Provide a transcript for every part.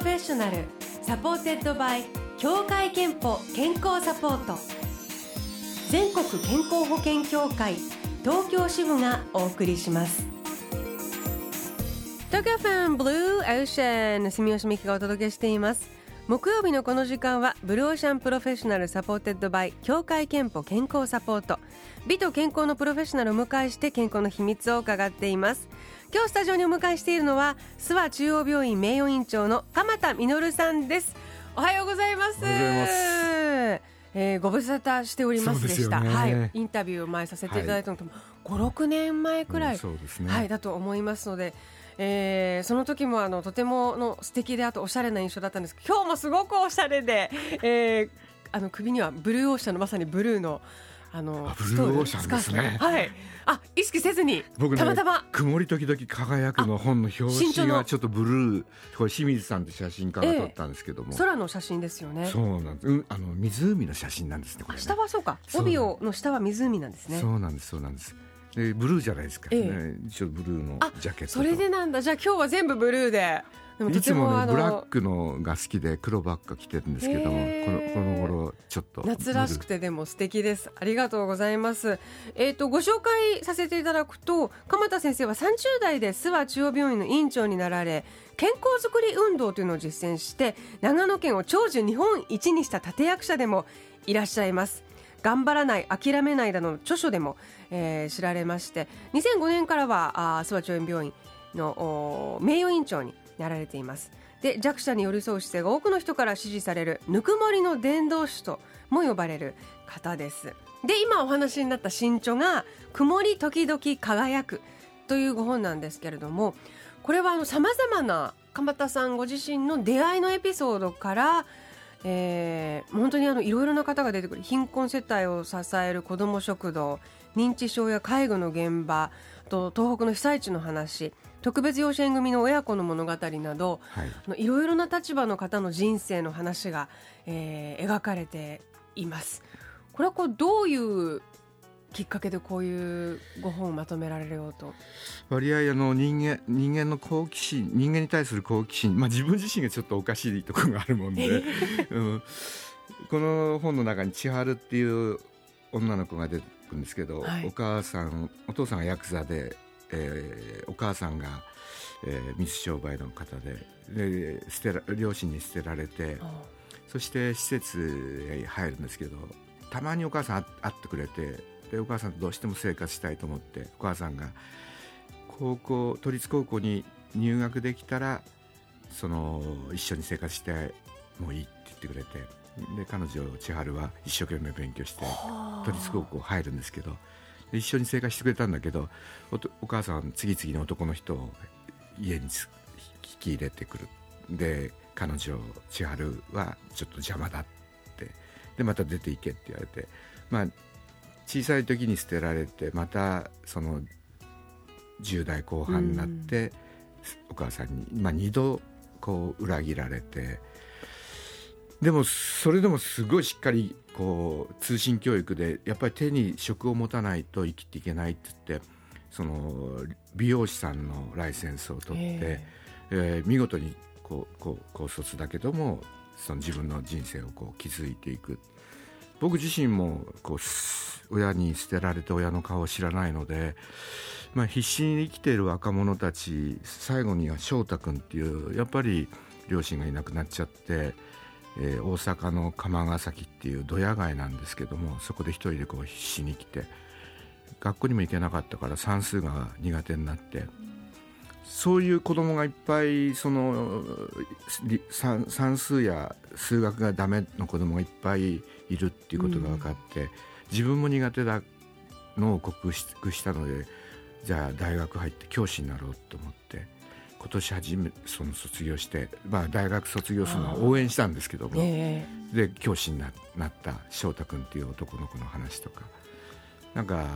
Professional Supported by 協会けんぽ健康サポート。全国健康保険協会東京支部がお送りします。東京 FM Blue Ocean 住吉美希がお届けしています。木曜日のこの時間は Blue Ocean Professional Supported by 協会けんぽ健康サポート。美と健康のプロフェッショナルを迎えして健康の秘密を伺っています。今日スタジオにお迎えしているのは諏訪中央病院名誉院長の鎌田実さんです。おはようございます。おはようございます。えー、ご無沙汰しておりますでした、ね、はい、インタビューを前させていただいたのと、はい、56年前くらい、うんね、はい、だと思いますのでえー、その時もあのとてもの素敵であとおしゃれな印象だったんですけど今日もすごくおしゃれで、えー、あの首にはブルーオーシャンのまさにブルーのあのブルーオーシャンですね。はい。あ、意識せずに、僕ね、たまたま曇り時々輝くの本の表紙がちょっとブルー、これ清水さんって写真家が撮ったんですけども、ええ、空の写真ですよね。そうなんです。うん、あの湖の写真なんですね。これ、ね、下はそうか。帯をの下は湖なんですね。そうなんです。そうなんです。でブルーじゃないですか、ね、え。え、一応ブルーのジャケットそれでなんだ。じゃあ今日は全部ブルーで。いつもねブラックのが好きで黒ばっか着てるんですけどもこのこの頃ちょっと夏らしくてでも素敵です。ありがとうございます。えっ、ー、とご紹介させていただくと鎌田先生は30代で諏訪中央病院の院長になられ健康づくり運動というのを実践して長野県を長寿日本一にした立役者でもいらっしゃいます頑張らない諦めないなどの著書でも、えー、知られまして2005年からは諏訪中央病院の名誉院長になられています。で弱者に寄り添う姿勢が多くの人から支持されるぬくもりの伝道師とも呼ばれる方です。で今お話になった新著が「曇り時々輝く」というご本なんですけれどもこれはさまざまな鎌田さんご自身の出会いのエピソードからえー、本当にあのいろいろな方が出てくる貧困世帯を支える子ども食堂認知症や介護の現場と東北の被災地の話特別養子縁組の親子の物語など、はい、いろいろな立場の方の人生の話が、えー、描かれています。これはこうどういうきっかけでこういうご本をまとめられようと。割合あの人間人間の好奇心人間に対する好奇心、まあ、自分自身がちょっとおかしいところがあるもんで、うん、この本の中に千春っていう女の子が出てくるんですけど、はい、お母さんお父さんがヤクザで、えー、お母さんが、えー、密商売の方でで捨てら両親に捨てられてそして施設へ入るんですけどたまにお母さん会ってくれてでお母さんとどうしても生活したいと思ってお母さんが高校都立高校に入学できたらその一緒に生活してもういいって言ってくれてで彼女千春は一生懸命勉強して都立高校入るんですけど一緒に生活してくれたんだけどお母さん次々に男の人を家に引き入れてくる。で彼女千春はちょっと邪魔だって。でまた出ていけって言われて。まあ小さい時に捨てられてまたその10代後半になって、うん、お母さんに、まあ、2度こう裏切られてでもそれでもすごいしっかりこう通信教育でやっぱり手に職を持たないと生きていけないって言ってその美容師さんのライセンスを取って、えー、えー、見事にこうこう高卒だけどもその自分の人生をこう築いていく。僕自身もこう親に捨てられて親の顔を知らないので、まあ、必死に生きている若者たち最後には翔太君っていうやっぱり両親がいなくなっちゃって、えー、大阪の釜ヶ崎っていうドヤ街なんですけどもそこで一人でこう必死に来て学校にも行けなかったから算数が苦手になって。そういう子供がいっぱいその算数や数学がダメの子供がいっぱいいるっていうことが分かって、自分も苦手だのを克服したのでじゃあ大学入って教師になろうと思って今年初めその卒業して、まあ、大学卒業するのを応援したんですけども、えー、で教師になった翔太君っていう男の子の話とか。なんか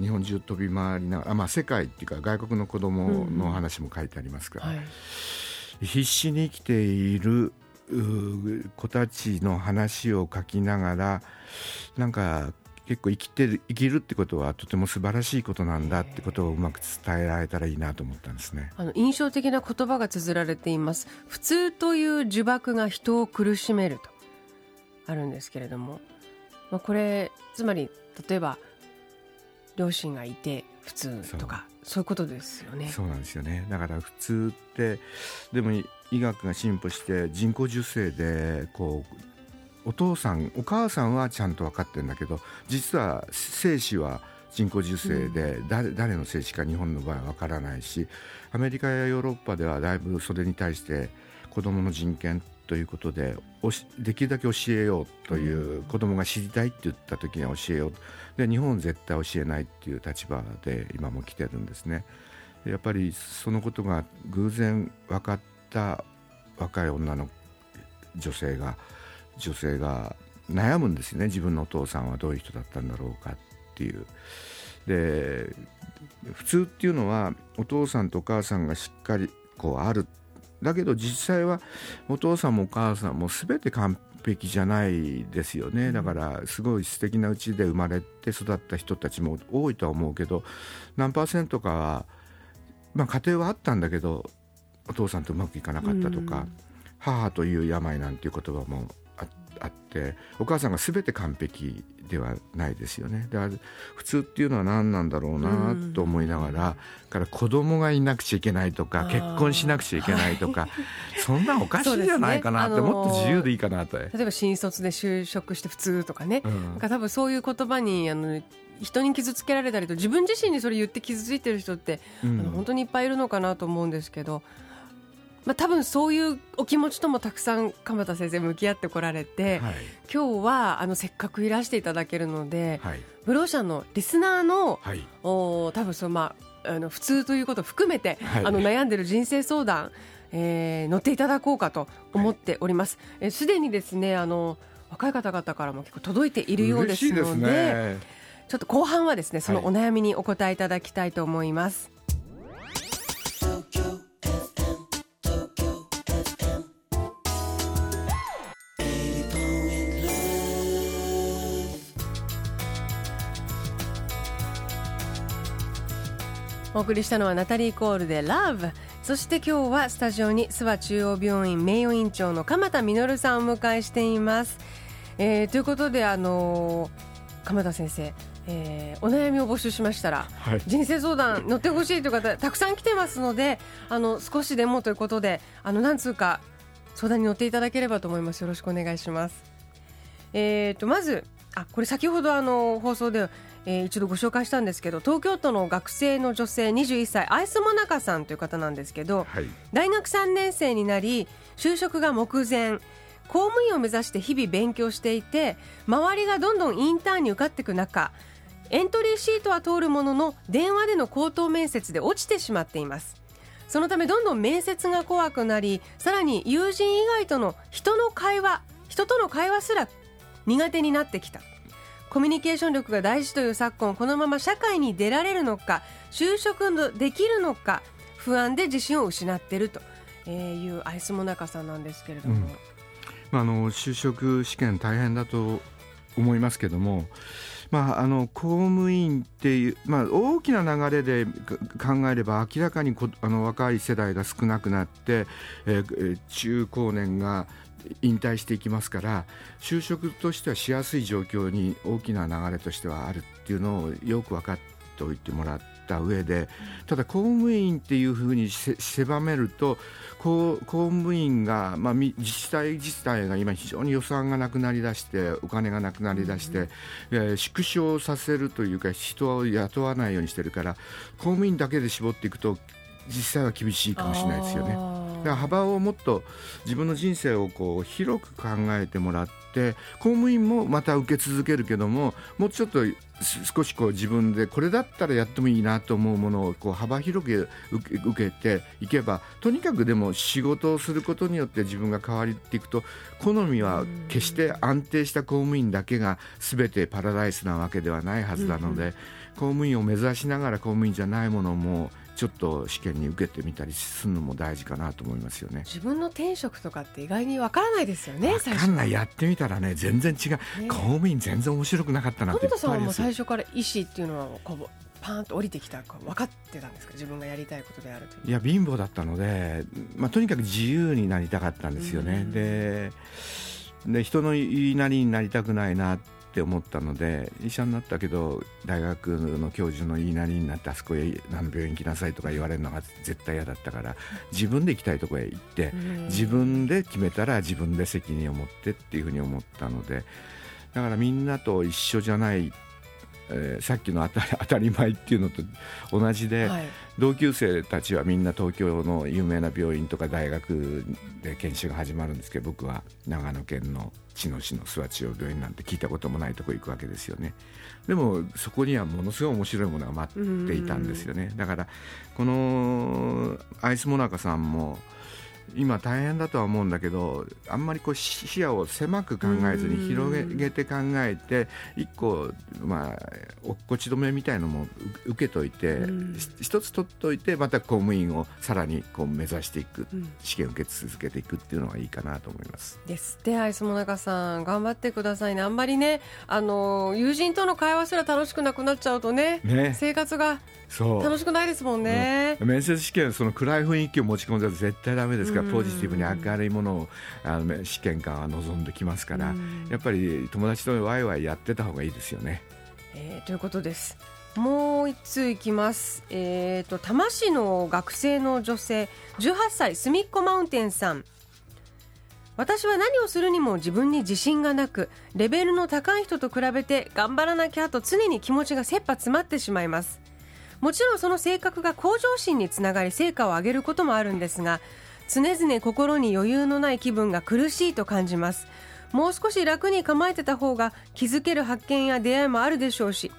日本中飛び回りながら、まあ、世界っていうか外国の子供の話も書いてありますから、うんはい、必死に生きている子たちの話を書きながらなんか結構生きてる生きるってことはとても素晴らしいことなんだってことをうまく伝えられたらいいなと思ったんですね。あの印象的な言葉が綴られています。普通という呪縛が人を苦しめるとあるんですけれども、まあ、これつまり例えば両親がいて普通とかそういうことですよね。そうなんですよね。だから普通ってでも医学が進歩して人工授精でこうお父さんお母さんはちゃんと分かってるんだけど実は精子は人工授精で、誰の精子か日本の場合は分からないしアメリカやヨーロッパではだいぶそれに対して子どもの人権ということでできるだけ教えようという子どもが知りたいって言った時には教えよう。で日本絶対教えないっていう立場で今も来てるんですね。やっぱりそのことが偶然分かった若い女の女性が女性が悩むんですよね。自分のお父さんはどういう人だったんだろうかっていう。で普通っていうのはお父さんとお母さんがしっかりこうある。だけど実際はお父さんもお母さんも全て完璧じゃないですよね。だからすごい素敵なうちで生まれて育った人たちも多いとは思うけど何パーセントかは、まあ、家庭はあったんだけどお父さんとうまくいかなかったとか、母という病なんていう言葉もあってお母さんが全て完璧ではないですよね。だから普通っていうのは何なんだろうなと思いながら、から子供がいなくちゃいけないとか結婚しなくちゃいけないとか、そんなおかしいじゃないかなって、ね、もっと自由でいいかなと。例えば新卒で就職して普通とかね、うん、なんか多分そういう言葉にあの人に傷つけられたりと自分自身にそれ言って傷ついてる人って、うん、あの本当にいっぱいいるのかなと思うんですけど。まあ、多分そういうお気持ちともたくさん鎌田先生向き合ってこられて、はい、今日はあのせっかくいらしていただけるので、はい、ブローシャンのリスナーの、はい、お多分その、まあ、あの普通ということを含めて、はい、あの悩んでる人生相談、えー、乗っていただこうかと思っております。す、で、にですねあの若い方々からも結構届いているようですので、ちょっと後半はですねそのお悩みにお答えいただきたいと思います。お送りしたのはナタリー・コールで Love そして今日はスタジオに諏訪中央病院名誉院長の鎌田実さんをお迎えしています、えー、ということであのー、鎌田先生えー、お悩みを募集しましたら、はい、人生相談乗ってほしいという方たくさん来てますのであの少しでもということであの何通か相談に乗っていただければと思います。よろしくお願いします。えーとまずあこれ先ほどあの放送でえー、一度ご紹介したんですけど東京都の学生の女性21歳アイスモナカさんという方なんですけど、はい、大学3年生になり就職が目前公務員を目指して日々勉強していて周りがどんどんインターンに受かっていく中エントリーシートは通るものの電話での口頭面接で落ちてしまっています。そのためどんどん面接が怖くなりさらに友人以外との人の会話人との会話すら苦手になってきたコミュニケーション力が大事という昨今このまま社会に出られるのか就職できるのか不安で自信を失っているというアイスモナカさんなんですけれども、うん、まあ、あの就職試験大変だと思いますけども、まあ、あの公務員っていう、まあ、大きな流れで考えれば明らかにあの若い世代が少なくなって、えー、中高年が引退していきますから就職としてはしやすい状況に大きな流れとしてはあるっていうのをよく分かっておいてもらった上でただ公務員っていうふうに狭めると公務員が、まあ、自治体自治体が今非常に予算がなくなりだしてお金がなくなりだして、えー、縮小させるというか人を雇わないようにしてるから公務員だけで絞っていくと実際は厳しいかもしれないですよね。幅をもっと自分の人生をこう広く考えてもらって公務員もまた受け続けるけどももうちょっと少しこう自分でこれだったらやってもいいなと思うものをこう幅広く受けていけばとにかくでも仕事をすることによって自分が変わっていくと好みは決して安定した公務員だけが全てパラダイスなわけではないはずなので公務員を目指しながら公務員じゃないものもちょっと試験に受けてみたりするのも大事かなと思いますよね。自分の転職とかって意外にわからないですよね。分かんないやってみたらね全然違う、ね、公務員全然面白くなかったなって富田さんはもう最初から医師っていうのはこうパーンと降りてきたか分かってたんですか自分がやりたいことであるといや貧乏だったので、まあ、とにかく自由になりたかったんですよね。でで人の言いなりになりたくないなって思ったので医者になったけど大学の教授の言いなりになってあそこへ何の病院行きなさいとか言われるのが絶対嫌だったから自分で行きたいとこへ行って自分で決めたら自分で責任を持ってっていうふうに思ったのでだからみんなと一緒じゃないえー、さっきの当たり当たり前っていうのと同じで、はい、同級生たちはみんな東京の有名な病院とか大学で研修が始まるんですけど僕は長野県の茅野市の諏訪中央病院なんて聞いたこともないとこ行くわけですよね。でもそこにはものすごい面白いものが待っていたんですよね。だからこのアイスモナカさんも今大変だとは思うんだけどあんまりこう視野を狭く考えずに広げて考えて一個まあ落っこち止めみたいのも受けといて一つ取っといてまた公務員をさらにこう目指していく試験を受け続けていくっていうのがいいかなと思います。ですってアイスモナカさん。頑張ってくださいね。あんまりねあの友人との会話すら楽しくなくなっちゃうとね、ね、生活が楽しくないですもんね、うん、面接試験その暗い雰囲気を持ち込んで絶対だめですからポジティブに明るいものをあの試験官は望んできますからやっぱり友達とワイワイやってた方がいいですよね。えー、ということです。もう一通いきます。えっ、ー、と多摩市の学生の女性18歳すみっこマウンテンさん。私は何をするにも自分に自信がなくレベルの高い人と比べて頑張らなきゃと常に気持ちが切羽詰まってしまいますもちろんその性格が向上心につながり成果を上げることもあるんですが常々心に余裕のない気分が苦しいと感じます。もう少し楽に構えてた方が気づける発見や出会いもあるでしょうし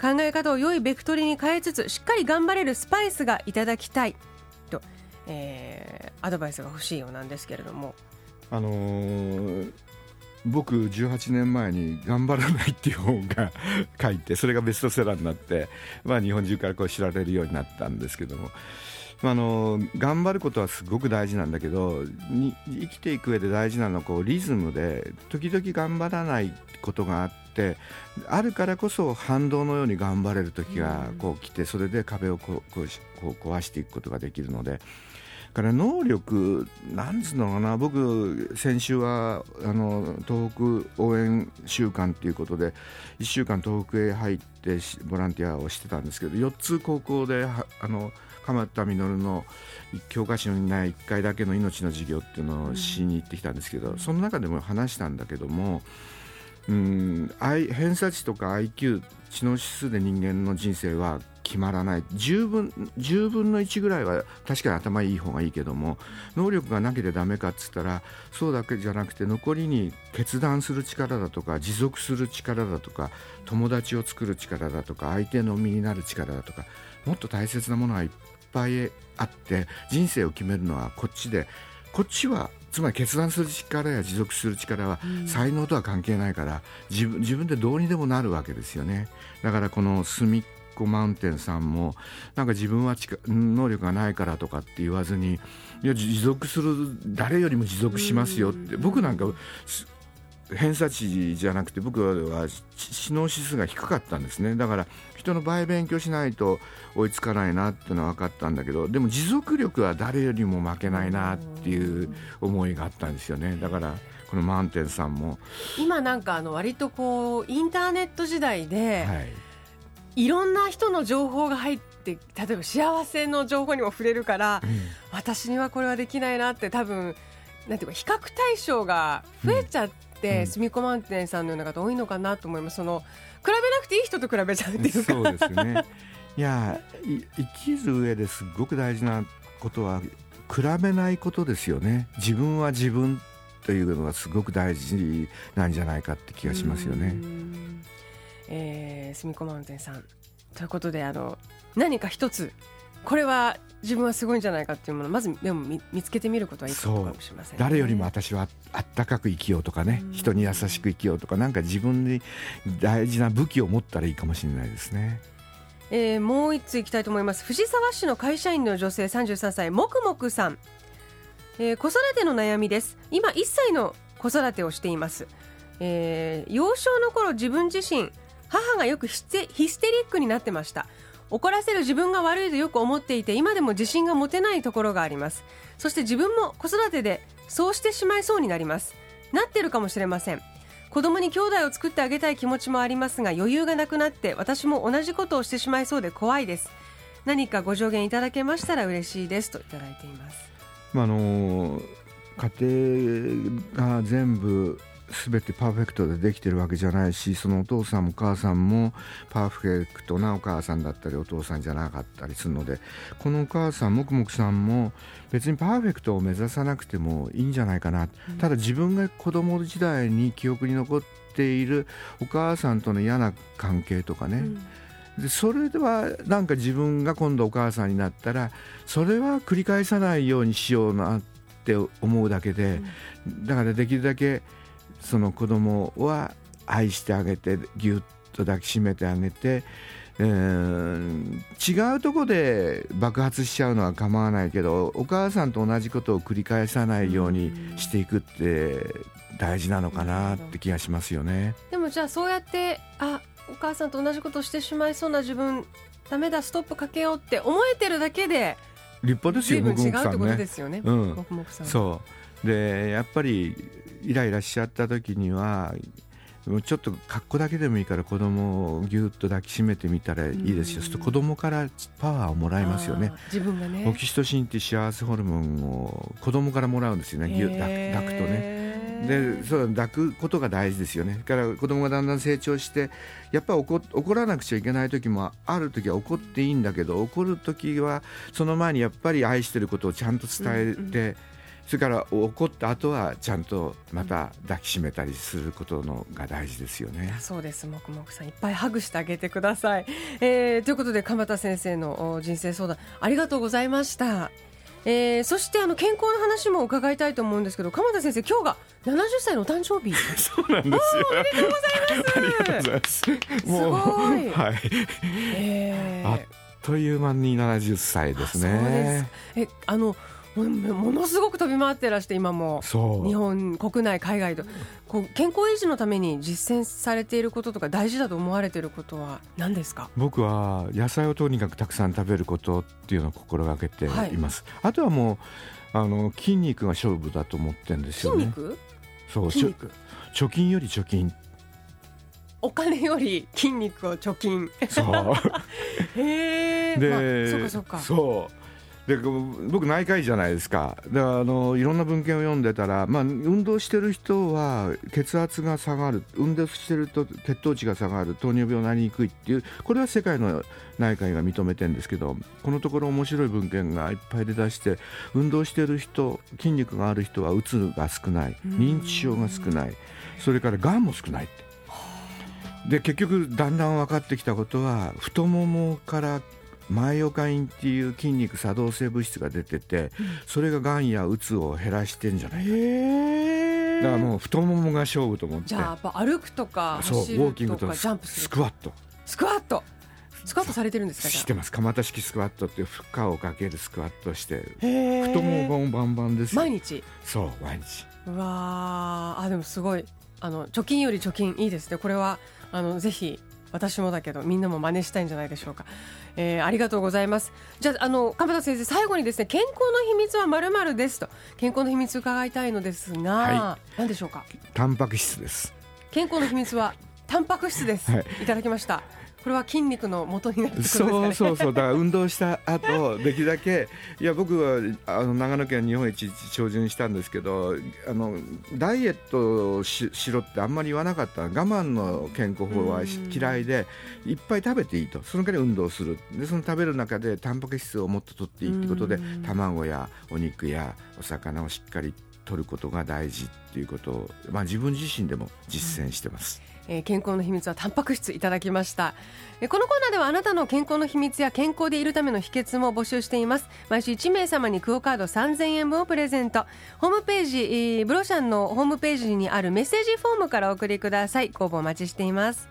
考え方を良いベクトルに変えつつしっかり頑張れるスパイスがいただきたい。と、えー、アドバイスが欲しいようなんですけれども。あのー僕18年前に「頑張らない」っていう本が書いてそれがベストセラーになって、まあ、日本中からこう知られるようになったんですけども、あ、あの頑張ることはすごく大事なんだけどに生きていく上で大事なのはこうリズムで時々頑張らないことがあってあるからこそ反動のように頑張れる時がこう来てそれで壁をこうこう壊していくことができるので。から能力なんつうのかな僕先週はあの東北応援週間ということで1週間東北へ入ってボランティアをしてたんですけど4つ高校であの鎌田実の教科書にない1回だけの命の授業っていうのをしに行ってきたんですけど、うん、その中でも話したんだけどもうん偏差値とか IQ 知能指数で人間の人生は決まらない。10分 ,10 分の1ぐらいは確かに頭いい方がいいけども能力がなきゃダメかっつったらそうだけじゃなくて残りに決断する力だとか持続する力だとか友達を作る力だとか相手の身になる力だとかもっと大切なものがいっぱいあって人生を決めるのはこっちでこっちはつまり決断する力や持続する力は才能とは関係ないから自分自分でどうにでもなるわけですよね。だからこの隅っこマウンテンさんもなんか自分は能力がないからとかって言わずにいや持続する誰よりも持続しますよって僕なんか偏差値じゃなくて僕は知能指数が低かったんですね。だから人の倍勉強しないと追いつかないなっていうのは分かったんだけどでも持続力は誰よりも負けないなっていう思いがあったんですよね。だからこのマウンテンさんも。今なんかあの割とこうインターネット時代で、はいいろんな人の情報が入って例えば幸せの情報にも触れるから、うん、私にはこれはできないなって多分なんていうか比較対象が増えちゃって、すみこマウンテンさんのような方多いのかなと思います。その比べなくていい人と比べちゃうっていうか。そうですね。いや生きる上ですごく大事なことは比べないことですよね。自分は自分というのがすごく大事なんじゃないかって気がしますよね。えー、すみこマウンテンさん。ということであの何か一つこれは自分はすごいんじゃないかっていうものまずでも見つけてみることはいいことかもしれません、ね、誰よりも私はあったかく生きようとかね人に優しく生きようとかなんか自分に大事な武器を持ったらいいかもしれないですね。えー、もう一ついきたいと思います。藤沢市の会社員の女性33歳もくもくさん、えー、子育ての悩みです。今1歳の子育てをしています、えー、幼少の頃自分自身母がよくヒステリックになってました。怒らせる自分が悪いとよく思っていて今でも自信が持てないところがあります。そして自分も子育てでそうしてしまいそうになります。なってるかもしれません。子供に兄弟を作ってあげたい気持ちもありますが余裕がなくなって私も同じことをしてしまいそうで怖いです。何かご助言いただけましたら嬉しいです。といただいています、まあ、あの家庭が全部全てパーフェクトでできてるわけじゃないしそのお父さんも母さんもパーフェクトなお母さんだったりお父さんじゃなかったりするのでこのお母さんもくもくさんも別にパーフェクトを目指さなくてもいいんじゃないかな、うん、ただ自分が子供時代に記憶に残っているお母さんとの嫌な関係とかね、うん。でそれではなんか自分が今度お母さんになったらそれは繰り返さないようにしようなって思うだけで、だからできるだけその子供は愛してあげてぎゅっと抱きしめてあげて、えー、違うとこで爆発しちゃうのは構わないけどお母さんと同じことを繰り返さないようにしていくって大事なのかなって気がしますよね。でもじゃあそうやってあお母さんと同じことをしてしまいそうな自分ダメだストップかけようって思えてるだけで立派ですよ、ね、違うってことですよね。うん、そうでやっぱりイライラしちゃった時にはちょっと格好だけでもいいから子供をぎゅっと抱きしめてみたらいいですよ、そうすると子供からパワーをもらいますよね。自分がね。オキシトシンって幸せホルモンを子供からもらうんですよね。ぎゅ抱抱くとね。でそう抱くことが大事ですよね。だから子供がだんだん成長してやっぱり怒怒らなくちゃいけない時もある時は怒っていいんだけど怒る時はその前にやっぱり愛してることをちゃんと伝えて、うんうんそれから怒った後はちゃんとまた抱きしめたりすることのが大事ですよね。そうです。もくもくさんいっぱいハグしてあげてください。えー、ということで鎌田先生の人生相談ありがとうございました。えー、そしてあの健康の話も伺いたいと思うんですけど鎌田先生今日が70歳のお誕生日。そうなんですよ。おめでとうございます。ありがとうございます。すごい。はい、えー、あっという間に70歳ですね。えあのものすごく飛び回ってらして今も。日本国内海外と。こう健康維持のために実践されていることとか大事だと思われていることは何ですか？僕は野菜をとにかくたくさん食べることっていうのを心がけています、はい、あとはもうあの筋肉が勝負だと思ってるんですよね。そう貯金より貯金。お金より筋肉を貯金。そう。へえで、まあ、そうかそうか。そうで僕内科医じゃないですかであのいろんな文献を読んでたら、まあ、運動してる人は血圧が下がる運動してると血糖値が下がる糖尿病になりにくいっていうこれは世界の内科医が認めてるんですけどこのところ面白い文献がいっぱい出だして運動してる人筋肉がある人はうつが少ない認知症が少ないそれからがんも少ないって。で結局だんだん分かってきたことは太ももからマイオカインっていう筋肉作動性物質が出てて、それががんやうつを減らしてんじゃないか。だからもう太ももが勝負と思って。じゃあやっぱ歩くとかそうウォーキングとかジャンプスクワット。スクワット。スクワットされてるんですか知ってます。蒲田式スクワットっていう負荷をかけるスクワットして太ももバンバンです毎日？そう毎日。うわあでもすごい。あの貯金より貯金。いいですね。これはあのぜひ私もだけどみんなも真似したいんじゃないでしょうか、えー、ありがとうございます。じゃああの鎌田先生最後にですね健康の秘密はまるまるですと。健康の秘密伺いたいのですが、はい、何でしょうか？タンパク質です。健康の秘密はタンパク質です、はい、いただきましたこれは筋肉の元になるね、そうそうそう。だから運動した後 できるだけいや僕はあの長野県日本一標準したんですけどあのダイエットししろってあんまり言わなかった。我慢の健康法は嫌いでいっぱい食べていいと。その代わり運動する。でその食べる中でタンパク質をもっと取っていいってことで卵やお肉やお魚をしっかり取ることが大事っていうことを、まあ、自分自身でも実践してます。えー、健康の秘密はタンパク質いただきました、えー、このコーナーではあなたの健康の秘密や健康でいるための秘訣も募集しています。毎週1名様にクオカード3000円分をプレゼント。ホームページ、えー、ブロシャンのホームページにあるメッセージフォームからお送りください。ご応募お待ちしています。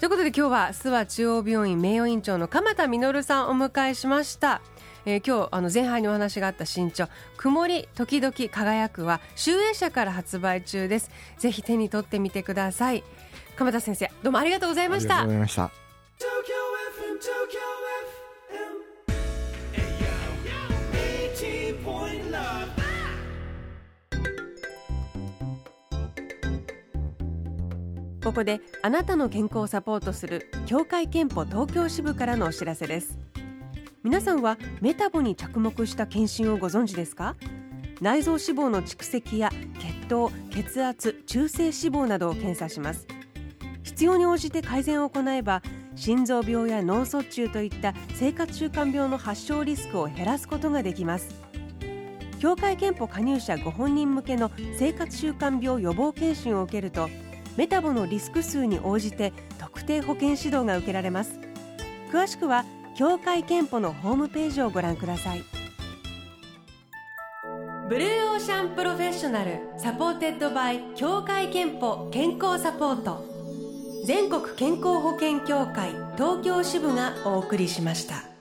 ということで今日は諏訪中央病院名誉院長の鎌田実さんをお迎えしました。えー、今日あの前半にお話があった新潮曇り時々輝くは集英社から発売中です。ぜひ手に取ってみてください。鎌田先生どうもありがとうございました。ありがとうございました。ここであなたの健康をサポートする協会憲法東京支部からのお知らせです皆さんはメタボに着目した検診をご存知ですか？内臓脂肪の蓄積や血糖血圧中性脂肪などを検査します。必要に応じて改善を行えば心臓病や脳卒中といった生活習慣病の発症リスクを減らすことができます。協会憲法加入者ご本人向けの生活習慣病予防検診を受けるとメタボのリスク数に応じて特定保健指導が受けられます。詳しくは協会けんぽのホームページをご覧ください Blue Ocean Professional Supported by 協会けんぽ健康サポート全国健康保険協会東京支部がお送りしました。